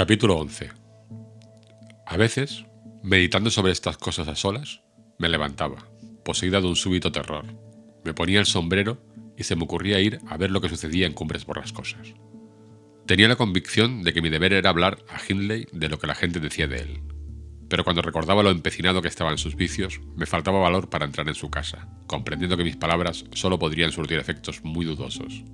Capítulo 11 A veces, meditando sobre estas cosas a solas, me levantaba, poseída de un súbito terror. Me ponía el sombrero y se me ocurría ir a ver lo que sucedía en Cumbres Borrascosas. Tenía la convicción de que mi deber era hablar a Hindley de lo que la gente decía de él. Pero cuando recordaba lo empecinado que estaba en sus vicios, me faltaba valor para entrar en su casa, comprendiendo que mis palabras solo podrían surtir efectos muy dudosos.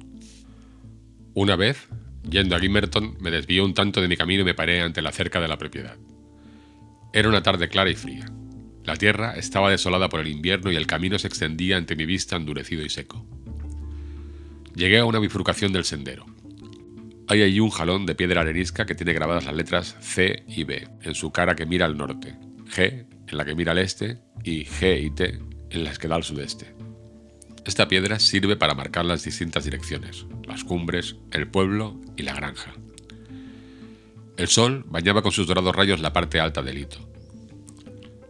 Una vez, yendo a Gimmerton, me desvió un tanto de mi camino y me paré ante la cerca de la propiedad. Era una tarde clara y fría. La tierra estaba desolada por el invierno y el camino se extendía ante mi vista endurecido y seco. Llegué a una bifurcación del sendero. Hay allí un jalón de piedra arenisca que tiene grabadas las letras C y B en su cara que mira al norte, G en la que mira al este y G y T en las que da al sudeste. Esta piedra sirve para marcar las distintas direcciones, las cumbres, el pueblo y la granja. El sol bañaba con sus dorados rayos la parte alta del hito.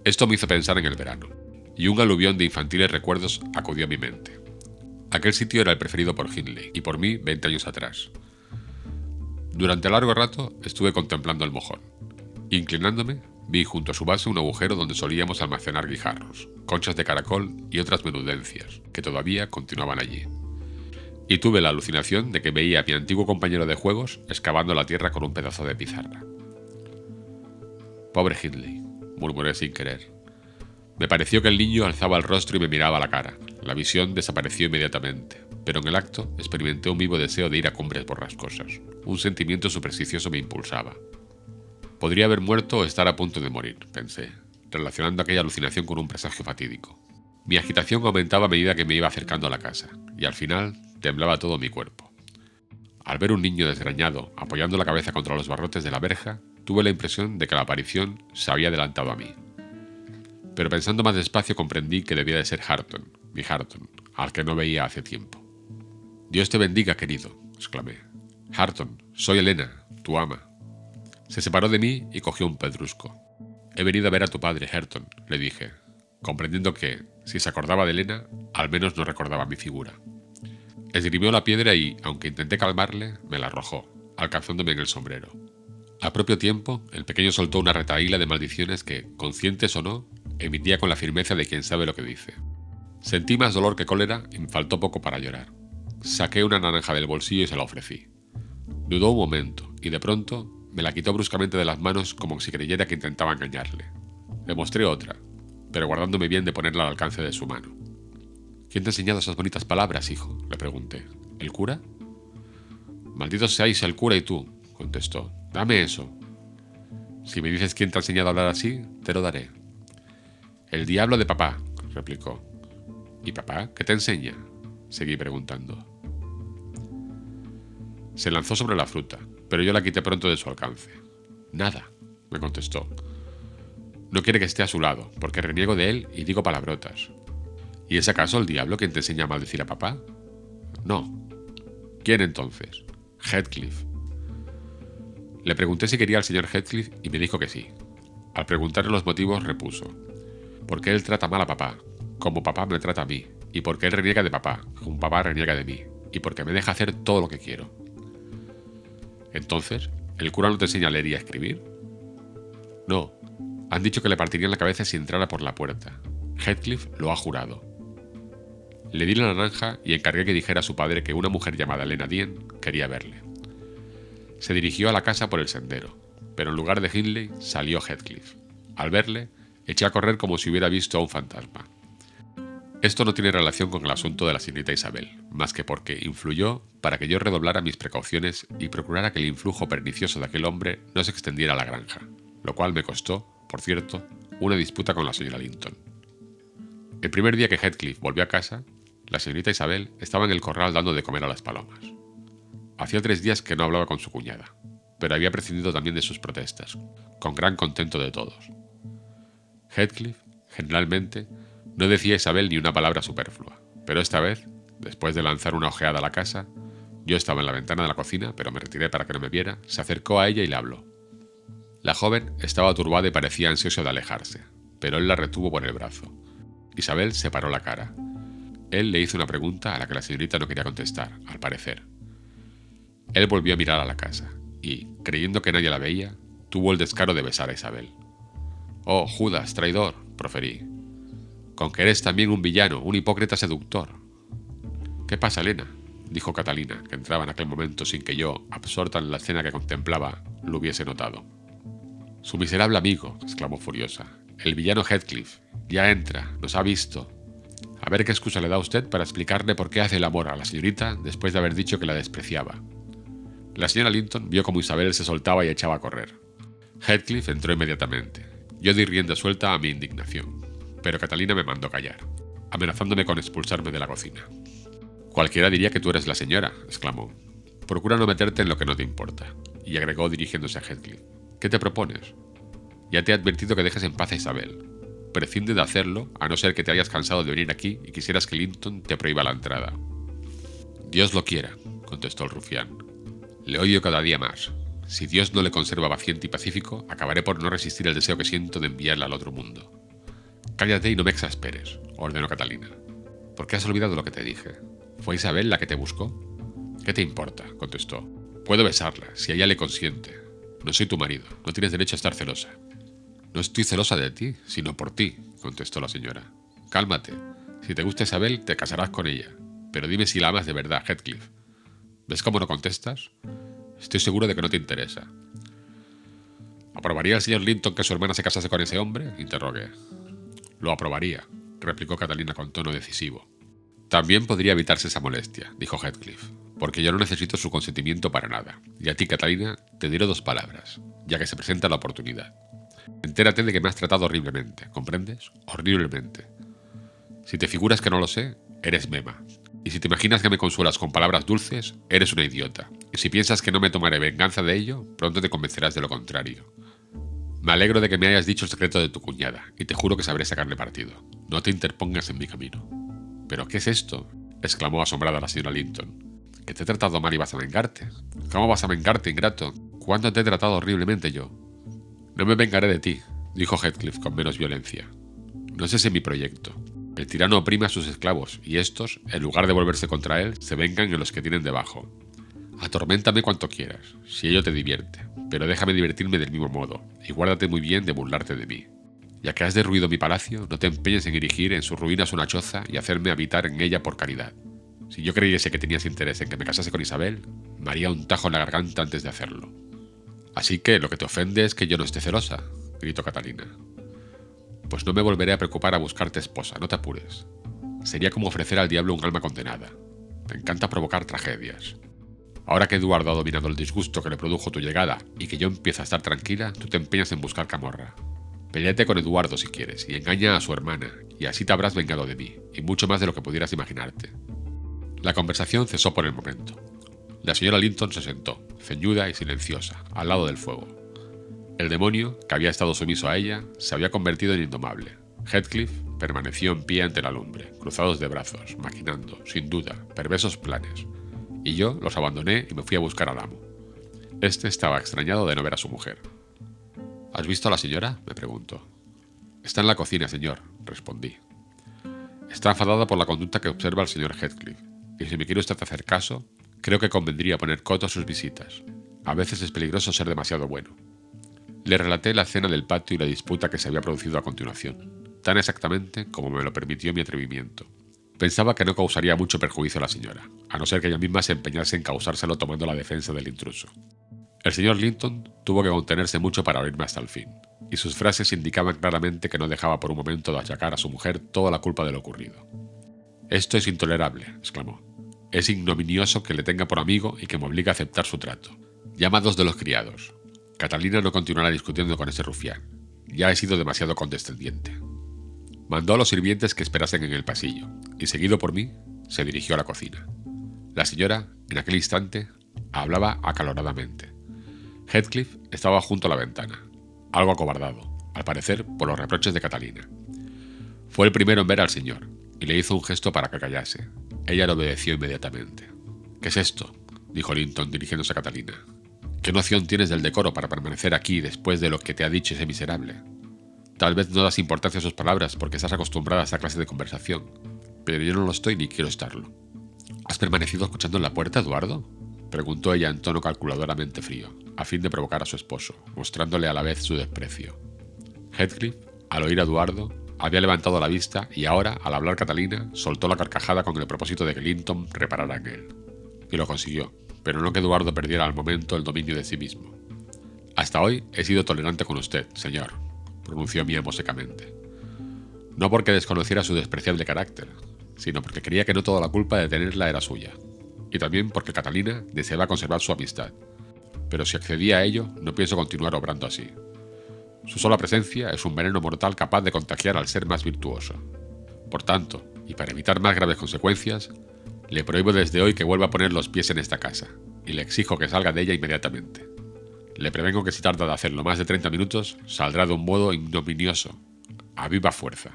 Esto me hizo pensar en el verano, y un aluvión de infantiles recuerdos acudió a mi mente. Aquel sitio era el preferido por Hindley y por mí 20 años atrás. Durante largo rato estuve contemplando el mojón. Inclinándome, vi junto a su base un agujero donde solíamos almacenar guijarros, conchas de caracol y otras menudencias, que todavía continuaban allí. Y tuve la alucinación de que veía a mi antiguo compañero de juegos excavando la tierra con un pedazo de pizarra. Pobre Hindley, murmuré sin querer. Me pareció que el niño alzaba el rostro y me miraba la cara, la visión desapareció inmediatamente, pero en el acto experimenté un vivo deseo de ir a cumbres borrascosas. Un sentimiento supersticioso me impulsaba. Podría haber muerto o estar a punto de morir, pensé, relacionando aquella alucinación con un presagio fatídico. Mi agitación aumentaba a medida que me iba acercando a la casa, y al final temblaba todo mi cuerpo. Al ver un niño desgrañado apoyando la cabeza contra los barrotes de la verja, tuve la impresión de que la aparición se había adelantado a mí. Pero pensando más despacio comprendí que debía de ser Harton, mi Harton, al que no veía hace tiempo. Dios te bendiga, querido, exclamé. Harton, soy Elena, tu ama. Se separó de mí y cogió un pedrusco. He venido a ver a tu padre, Harton, le dije, comprendiendo que, si se acordaba de Elena, al menos no recordaba mi figura. Esgrimió la piedra y, aunque intenté calmarle, me la arrojó, alcanzándome en el sombrero. Al propio tiempo, el pequeño soltó una retaíla de maldiciones que, conscientes o no, emitía con la firmeza de quien sabe lo que dice. Sentí más dolor que cólera y me faltó poco para llorar. Saqué una naranja del bolsillo y se la ofrecí. Dudó un momento y de pronto me la quitó bruscamente de las manos como si creyera que intentaba engañarle. Le mostré otra, pero guardándome bien de ponerla al alcance de su mano. ¿Quién te ha enseñado esas bonitas palabras, hijo? le pregunté. ¿El cura? Malditos seáis el cura y tú, contestó. Dame eso. Si me dices quién te ha enseñado a hablar así, te lo daré. El diablo de papá, replicó. ¿Y papá qué te enseña? Seguí preguntando. Se lanzó sobre la fruta, pero yo la quité pronto de su alcance. Nada, me contestó. No quiere que esté a su lado, porque reniego de él y digo palabrotas. ¿Y es acaso el diablo quien te enseña a maldecir a papá? No. ¿Quién entonces? Heathcliff. Le pregunté si quería al señor Heathcliff y me dijo que sí. Al preguntarle los motivos repuso. Porque él trata mal a papá, como papá me trata a mí, y porque él reniega de papá, como papá reniega de mí, y porque me deja hacer todo lo que quiero. Entonces, ¿el cura no te enseña a leer y a escribir? No, han dicho que le partirían la cabeza si entrara por la puerta. Heathcliff lo ha jurado. Le di la naranja y encargué que dijera a su padre que una mujer llamada Elena Dien quería verle. Se dirigió a la casa por el sendero, pero en lugar de Hindley salió Heathcliff. Al verle, eché a correr como si hubiera visto a un fantasma. Esto no tiene relación con el asunto de la señorita Isabel, más que porque influyó para que yo redoblara mis precauciones y procurara que el influjo pernicioso de aquel hombre no se extendiera a la granja, lo cual me costó, por cierto, una disputa con la señora Linton. El primer día que Heathcliff volvió a casa, la señorita Isabel estaba en el corral dando de comer a las palomas. Hacía tres días que no hablaba con su cuñada, pero había prescindido también de sus protestas, con gran contento de todos. Heathcliff, generalmente, no decía Isabel ni una palabra superflua, pero esta vez, después de lanzar una ojeada a la casa, yo estaba en la ventana de la cocina, pero me retiré para que no me viera, se acercó a ella y le habló. La joven estaba turbada y parecía ansiosa de alejarse, pero él la retuvo por el brazo. Isabel separó la cara. Él le hizo una pregunta a la que la señorita no quería contestar, al parecer. Él volvió a mirar a la casa, y, creyendo que nadie la veía, tuvo el descaro de besar a Isabel. Oh, Judas, traidor, proferí. Con que eres también un villano, un hipócrita seductor. ¿Qué pasa, Elena? dijo Catalina, que entraba en aquel momento sin que yo, absorta en la escena que contemplaba, lo hubiese notado. Su miserable amigo, exclamó furiosa. El villano Heathcliff. Ya entra, nos ha visto. A ver qué excusa le da usted para explicarle por qué hace el amor a la señorita después de haber dicho que la despreciaba. La señora Linton vio como Isabel se soltaba y echaba a correr. Heathcliff entró inmediatamente. Yo di rienda suelta a mi indignación, pero Catalina me mandó callar, amenazándome con expulsarme de la cocina. Cualquiera diría que tú eres la señora, exclamó. Procura no meterte en lo que no te importa, y agregó dirigiéndose a Heathcliff. ¿Qué te propones? Ya te he advertido que dejes en paz a Isabel. Prescinde de hacerlo, a no ser que te hayas cansado de venir aquí y quisieras que Linton te prohíba la entrada. Dios lo quiera, contestó el rufián. Le odio cada día más. Si Dios no le conserva paciente y pacífico, acabaré por no resistir el deseo que siento de enviarla al otro mundo. Cállate y no me exasperes, ordenó Catalina. ¿Por qué has olvidado lo que te dije? ¿Fue Isabel la que te buscó? ¿Qué te importa? contestó. Puedo besarla, si ella le consiente. No soy tu marido, no tienes derecho a estar celosa. No estoy celosa de ti, sino por ti, contestó la señora. Cálmate. Si te gusta Isabel, te casarás con ella. Pero dime si la amas de verdad, Heathcliff. ¿Ves cómo no contestas? Estoy seguro de que no te interesa. ¿Aprobaría el señor Linton que su hermana se casase con ese hombre? interrogué. Lo aprobaría, replicó Catalina con tono decisivo. También podría evitarse esa molestia, dijo Heathcliff, porque yo no necesito su consentimiento para nada. Y a ti, Catalina, te diré dos palabras, ya que se presenta la oportunidad. Entérate de que me has tratado horriblemente, ¿comprendes? Horriblemente. Si te figuras que no lo sé, eres mema. Y si te imaginas que me consuelas con palabras dulces, eres una idiota. Y si piensas que no me tomaré venganza de ello, pronto te convencerás de lo contrario. Me alegro de que me hayas dicho el secreto de tu cuñada, y te juro que sabré sacarle partido. No te interpongas en mi camino. ¿Pero qué es esto? exclamó asombrada la señora Linton. ¿Que te he tratado mal y vas a vengarte? ¿Cómo vas a vengarte, ingrato? ¿Cuándo te he tratado horriblemente yo? No me vengaré de ti, dijo Heathcliff con menos violencia. No es ese mi proyecto. El tirano oprime a sus esclavos, y estos, en lugar de volverse contra él, se vengan en los que tienen debajo. Atorméntame cuanto quieras, si ello te divierte, pero déjame divertirme del mismo modo, y guárdate muy bien de burlarte de mí. Ya que has derruido mi palacio, no te empeñes en erigir en sus ruinas una choza y hacerme habitar en ella por caridad. Si yo creyese que tenías interés en que me casase con Isabel, me haría un tajo en la garganta antes de hacerlo. Así que lo que te ofende es que yo no esté celosa, gritó Catalina. Pues no me volveré a preocupar a buscarte esposa, no te apures. Sería como ofrecer al diablo un alma condenada. Me encanta provocar tragedias. Ahora que Eduardo ha dominado el disgusto que le produjo tu llegada y que yo empiezo a estar tranquila, tú te empeñas en buscar camorra. Peleate con Eduardo si quieres y engaña a su hermana, y así te habrás vengado de mí, y mucho más de lo que pudieras imaginarte. La conversación cesó por el momento. La señora Linton se sentó, ceñuda y silenciosa, al lado del fuego. El demonio, que había estado sumiso a ella, se había convertido en indomable. Heathcliff permaneció en pie ante la lumbre, cruzados de brazos, maquinando, sin duda, perversos planes, y yo los abandoné y me fui a buscar al amo. Este estaba extrañado de no ver a su mujer. ¿Has visto a la señora? me preguntó. Está en la cocina, señor, respondí. Está enfadada por la conducta que observa el señor Heathcliff, y si me quiere usted hacer caso, creo que convendría poner coto a sus visitas. A veces es peligroso ser demasiado bueno. Le relaté la escena del patio y la disputa que se había producido a continuación, tan exactamente como me lo permitió mi atrevimiento. Pensaba que no causaría mucho perjuicio a la señora, a no ser que ella misma se empeñase en causárselo tomando la defensa del intruso. El señor Linton tuvo que contenerse mucho para oírme hasta el fin, y sus frases indicaban claramente que no dejaba por un momento de achacar a su mujer toda la culpa de lo ocurrido. Esto es intolerable, exclamó. Es ignominioso que le tenga por amigo y que me obligue a aceptar su trato. Llama a dos de los criados. Catalina no continuará discutiendo con ese rufián. Ya he sido demasiado condescendiente. Mandó a los sirvientes que esperasen en el pasillo, y seguido por mí, se dirigió a la cocina. La señora, en aquel instante, hablaba acaloradamente. Heathcliff estaba junto a la ventana, algo acobardado, al parecer por los reproches de Catalina. Fue el primero en ver al señor, y le hizo un gesto para que callase. Ella lo obedeció inmediatamente. ¿Qué es esto? dijo Linton dirigiéndose a Catalina. ¿Qué noción tienes del decoro para permanecer aquí después de lo que te ha dicho ese miserable? Tal vez no das importancia a sus palabras porque estás acostumbrada a esa clase de conversación, pero yo no lo estoy ni quiero estarlo. ¿Has permanecido escuchando en la puerta, Eduardo? preguntó ella en tono calculadoramente frío. a fin de provocar a su esposo, mostrándole a la vez su desprecio. Heathcliff, al oír a Eduardo, había levantado la vista y ahora, al hablar Catalina, soltó la carcajada con el propósito de que Linton reparara en él. Y lo consiguió, pero no que Eduardo perdiera al momento el dominio de sí mismo. Hasta hoy he sido tolerante con usted, señor, pronunció mi amo secamente. No porque desconociera su despreciable carácter, sino porque creía que no toda la culpa de tenerla era suya, y también porque Catalina deseaba conservar su amistad. Pero si accedía a ello, no pienso continuar obrando así. Su sola presencia es un veneno mortal capaz de contagiar al ser más virtuoso. Por tanto, y para evitar más graves consecuencias, le prohíbo desde hoy que vuelva a poner los pies en esta casa, y le exijo que salga de ella inmediatamente. Le prevengo que si tarda de hacerlo más de 30 minutos, saldrá de un modo ignominioso, a viva fuerza.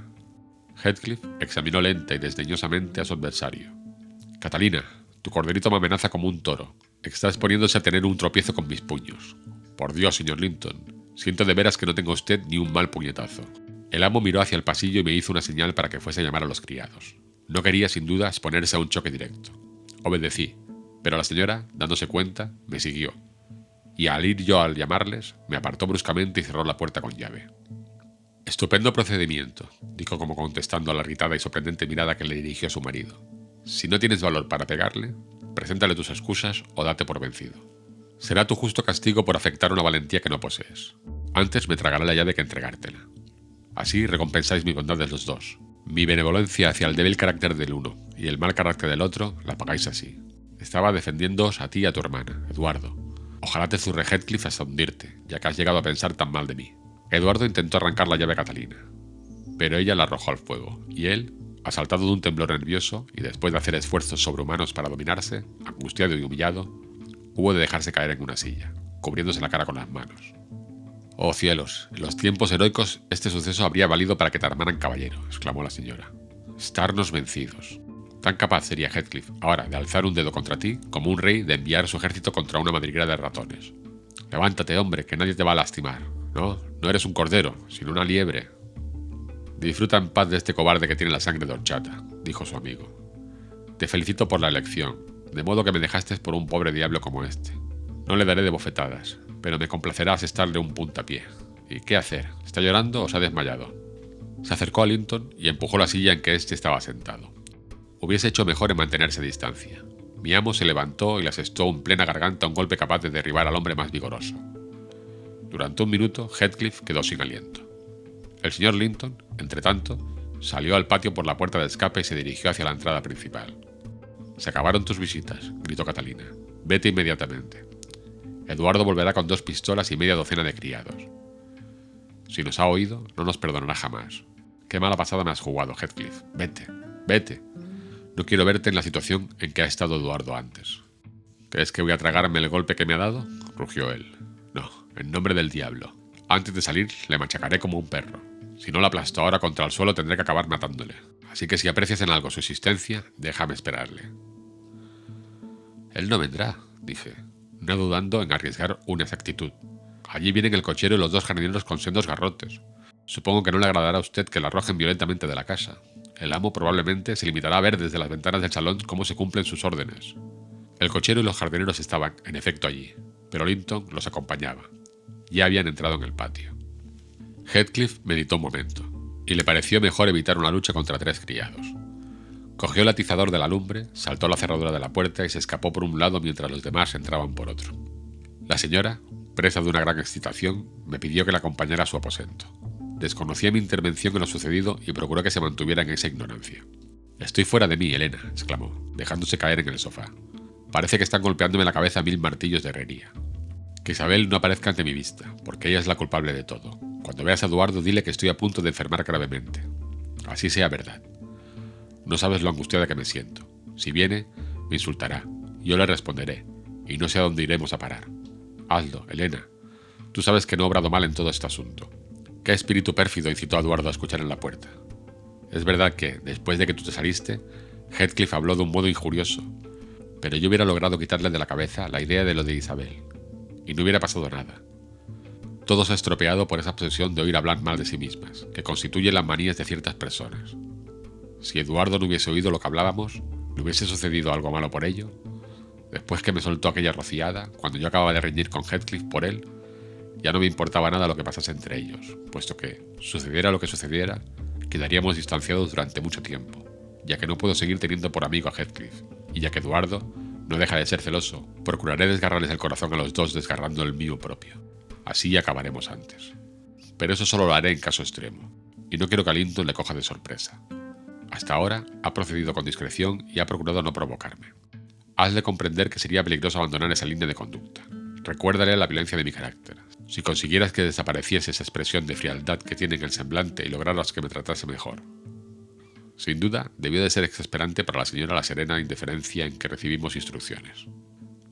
Heathcliff examinó lenta y desdeñosamente a su adversario. Catalina, tu corderito me amenaza como un toro. Está exponiéndose a tener un tropiezo con mis puños. Por Dios, señor Linton, Siento de veras que no tenga usted ni un mal puñetazo. El amo miró hacia el pasillo y me hizo una señal para que fuese a llamar a los criados. No quería, sin duda, exponerse a un choque directo. Obedecí, pero la señora, dándose cuenta, me siguió. Y al ir yo al llamarles, me apartó bruscamente y cerró la puerta con llave. Estupendo procedimiento, dijo como contestando a la irritada y sorprendente mirada que le dirigió a su marido. Si no tienes valor para pegarle, preséntale tus excusas o date por vencido. Será tu justo castigo por afectar una valentía que no posees. Antes me tragará la llave que entregártela. Así recompensáis mi bondad de los dos. Mi benevolencia hacia el débil carácter del uno y el mal carácter del otro la pagáis así. Estaba defendiéndoos a ti y a tu hermana, Eduardo. Ojalá te zurre Heathcliff hasta hundirte, ya que has llegado a pensar tan mal de mí. Eduardo intentó arrancar la llave a Catalina, pero ella la arrojó al fuego, y él, asaltado de un temblor nervioso y después de hacer esfuerzos sobrehumanos para dominarse, angustiado y humillado, hubo de dejarse caer en una silla, cubriéndose la cara con las manos. Oh cielos, en los tiempos heroicos este suceso habría valido para que te armaran caballero, exclamó la señora. Estarnos vencidos. Tan capaz sería Heathcliff ahora de alzar un dedo contra ti como un rey de enviar su ejército contra una madriguera de ratones. Levántate, hombre, que nadie te va a lastimar. No, no eres un cordero, sino una liebre. Disfruta en paz de este cobarde que tiene la sangre de horchata, dijo su amigo. Te felicito por la elección, de modo que me dejaste por un pobre diablo como este. No le daré de bofetadas, pero me complacerá asestarle un puntapié. ¿Y qué hacer? ¿Está llorando o se ha desmayado? Se acercó a Linton y empujó la silla en que éste estaba sentado. Hubiese hecho mejor en mantenerse a distancia. Mi amo se levantó y le asestó en plena garganta un golpe capaz de derribar al hombre más vigoroso. Durante un minuto, Heathcliff quedó sin aliento. El señor Linton, entre tanto, salió al patio por la puerta de escape y se dirigió hacia la entrada principal. Se acabaron tus visitas, gritó Catalina. Vete inmediatamente. Eduardo volverá con dos pistolas y media docena de criados. Si nos ha oído, no nos perdonará jamás. Qué mala pasada me has jugado, Heathcliff. Vete, vete. No quiero verte en la situación en que ha estado Eduardo antes. ¿Crees que voy a tragarme el golpe que me ha dado? rugió él. No, en nombre del diablo. Antes de salir le machacaré como un perro. Si no la aplasto ahora contra el suelo tendré que acabar matándole. Así que si aprecias en algo su existencia, déjame esperarle. Él no vendrá, dije, no dudando en arriesgar una exactitud. Allí vienen el cochero y los dos jardineros con sendos garrotes. Supongo que no le agradará a usted que la arrojen violentamente de la casa. El amo probablemente se limitará a ver desde las ventanas del salón cómo se cumplen sus órdenes. El cochero y los jardineros estaban, en efecto, allí, pero Linton los acompañaba. Ya habían entrado en el patio. Heathcliff meditó un momento, y le pareció mejor evitar una lucha contra tres criados. Cogió el atizador de la lumbre, saltó la cerradura de la puerta y se escapó por un lado mientras los demás entraban por otro. La señora, presa de una gran excitación, me pidió que la acompañara a su aposento. Desconocía mi intervención en lo sucedido y procuró que se mantuviera en esa ignorancia. Estoy fuera de mí, Elena, exclamó, dejándose caer en el sofá. Parece que están golpeándome la cabeza mil martillos de herrería. Que Isabel no aparezca ante mi vista, porque ella es la culpable de todo. Cuando veas a Eduardo, dile que estoy a punto de enfermar gravemente. Así sea verdad. No sabes lo angustiada que me siento. Si viene, me insultará. Yo le responderé, y no sé a dónde iremos a parar. Hazlo, Elena. Tú sabes que no he obrado mal en todo este asunto. ¿Qué espíritu pérfido incitó a Eduardo a escuchar en la puerta? Es verdad que, después de que tú te saliste, Heathcliff habló de un modo injurioso, pero yo hubiera logrado quitarle de la cabeza la idea de lo de Isabel, y no hubiera pasado nada. Todo se ha estropeado por esa obsesión de oír hablar mal de sí mismas, que constituye las manías de ciertas personas. Si Eduardo no hubiese oído lo que hablábamos, ¿le hubiese sucedido algo malo por ello? Después que me soltó aquella rociada, cuando yo acababa de reñir con Heathcliff por él, ya no me importaba nada lo que pasase entre ellos, puesto que, sucediera lo que sucediera, quedaríamos distanciados durante mucho tiempo, ya que no puedo seguir teniendo por amigo a Heathcliff, y ya que Eduardo no deja de ser celoso, procuraré desgarrarles el corazón a los dos desgarrando el mío propio. Así acabaremos antes. Pero eso solo lo haré en caso extremo, y no quiero que a Linton le coja de sorpresa. Hasta ahora ha procedido con discreción y ha procurado no provocarme. Hazle comprender que sería peligroso abandonar esa línea de conducta. Recuérdale la violencia de mi carácter. Si consiguieras que desapareciese esa expresión de frialdad que tiene en el semblante y lograras que me tratase mejor. Sin duda, debió de ser exasperante para la señora la serena indiferencia en que recibimos instrucciones.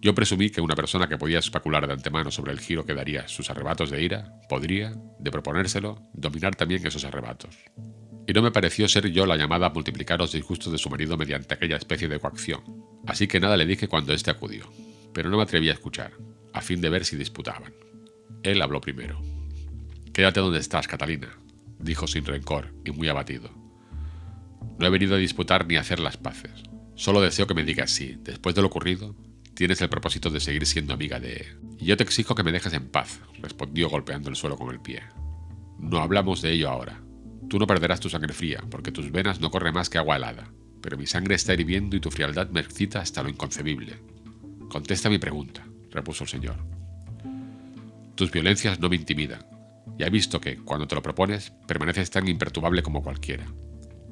Yo presumí que una persona que podía especular de antemano sobre el giro que daría sus arrebatos de ira, podría, de proponérselo, dominar también esos arrebatos. Y no me pareció ser yo la llamada a multiplicar los disgustos de su marido mediante aquella especie de coacción, así que nada le dije cuando éste acudió, pero no me atreví a escuchar, a fin de ver si disputaban. Él habló primero. Quédate donde estás, Catalina, dijo sin rencor y muy abatido. No he venido a disputar ni a hacer las paces. Solo deseo que me digas si, después de lo ocurrido, tienes el propósito de seguir siendo amiga de... Yo te exijo que me dejes en paz, respondió golpeando el suelo con el pie. No hablamos de ello ahora. Tú no perderás tu sangre fría, porque tus venas no corren más que agua helada, pero mi sangre está hirviendo y tu frialdad me excita hasta lo inconcebible. Contesta mi pregunta, repuso el señor. Tus violencias no me intimidan, y he visto que, cuando te lo propones, permaneces tan imperturbable como cualquiera.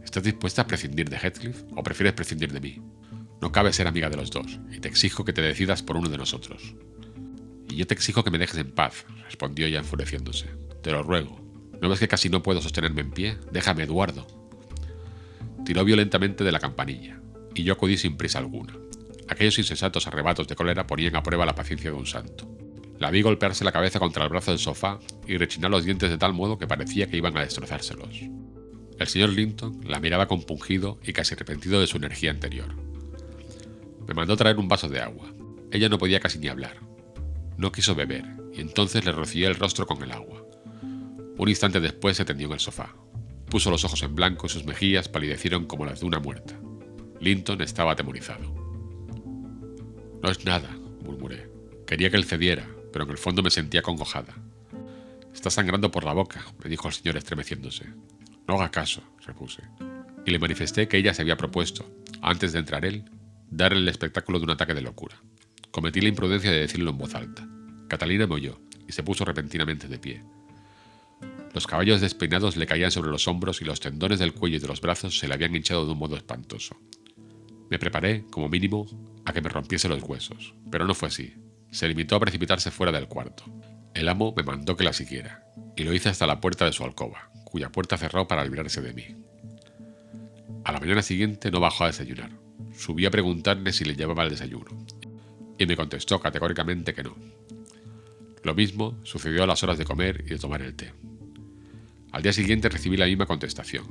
¿Estás dispuesta a prescindir de Heathcliff o prefieres prescindir de mí? No cabe ser amiga de los dos, y te exijo que te decidas por uno de nosotros. Y yo te exijo que me dejes en paz, respondió ella enfureciéndose. Te lo ruego. ¿No ves que casi no puedo sostenerme en pie? Déjame, Eduardo. Tiró violentamente de la campanilla, y yo acudí sin prisa alguna. Aquellos insensatos arrebatos de cólera ponían a prueba la paciencia de un santo. La vi golpearse la cabeza contra el brazo del sofá y rechinar los dientes de tal modo que parecía que iban a destrozárselos. El señor Linton la miraba compungido y casi arrepentido de su energía anterior. Me mandó traer un vaso de agua. Ella no podía casi ni hablar. No quiso beber, y entonces le rocié el rostro con el agua. Un instante después se tendió en el sofá. Puso los ojos en blanco y sus mejillas palidecieron como las de una muerta. Linton estaba atemorizado. No es nada, murmuré. Quería que él cediera, pero en el fondo me sentía congojada. Está sangrando por la boca, me dijo el señor estremeciéndose. No haga caso, repuse, y le manifesté que ella se había propuesto, antes de entrar él, darle el espectáculo de un ataque de locura. Cometí la imprudencia de decirlo en voz alta. Catalina me oyó y se puso repentinamente de pie. Los caballos despeinados le caían sobre los hombros y los tendones del cuello y de los brazos se le habían hinchado de un modo espantoso. Me preparé, como mínimo, a que me rompiese los huesos, pero no fue así. Se limitó a precipitarse fuera del cuarto. El amo me mandó que la siguiera, y lo hice hasta la puerta de su alcoba, cuya puerta cerró para librarse de mí. A la mañana siguiente no bajó a desayunar. Subí a preguntarle si le llevaba el desayuno, y me contestó categóricamente que no. Lo mismo sucedió a las horas de comer y de tomar el té. Al día siguiente recibí la misma contestación.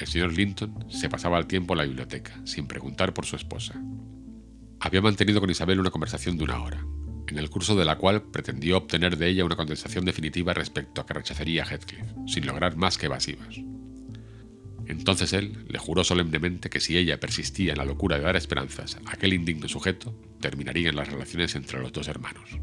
El señor Linton se pasaba el tiempo en la biblioteca, sin preguntar por su esposa. Había mantenido con Isabel una conversación de una hora, en el curso de la cual pretendió obtener de ella una contestación definitiva respecto a que rechazaría a Heathcliff, sin lograr más que evasivas. Entonces él le juró solemnemente que si ella persistía en la locura de dar esperanzas a aquel indigno sujeto, terminarían las relaciones entre los dos hermanos.